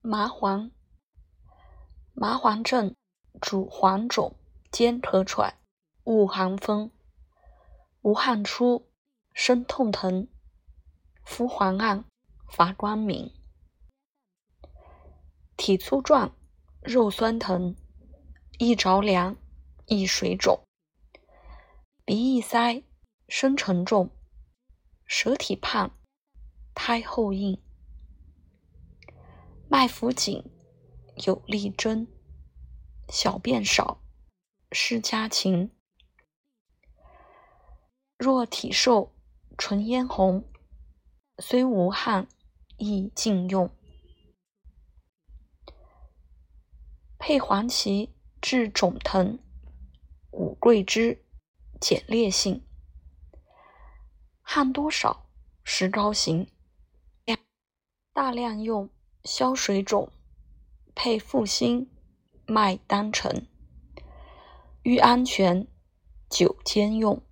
麻黄，麻黄症主黄肿兼咳喘，恶寒风，无汗出，身痛疼，肤黄暗，乏光明，体粗壮，肉酸疼，易着凉，易水肿，鼻易塞，声沉重，舌体胖，苔厚硬。脉浮紧，有力针，小便少，湿家勤。若体瘦，唇咽红，虽无汗，亦禁用。配黄芪治肿疼，五桂枝减烈性。汗多少，石膏行，大量用。消水肿，配复心脉丹沉，欲安全，久煎用。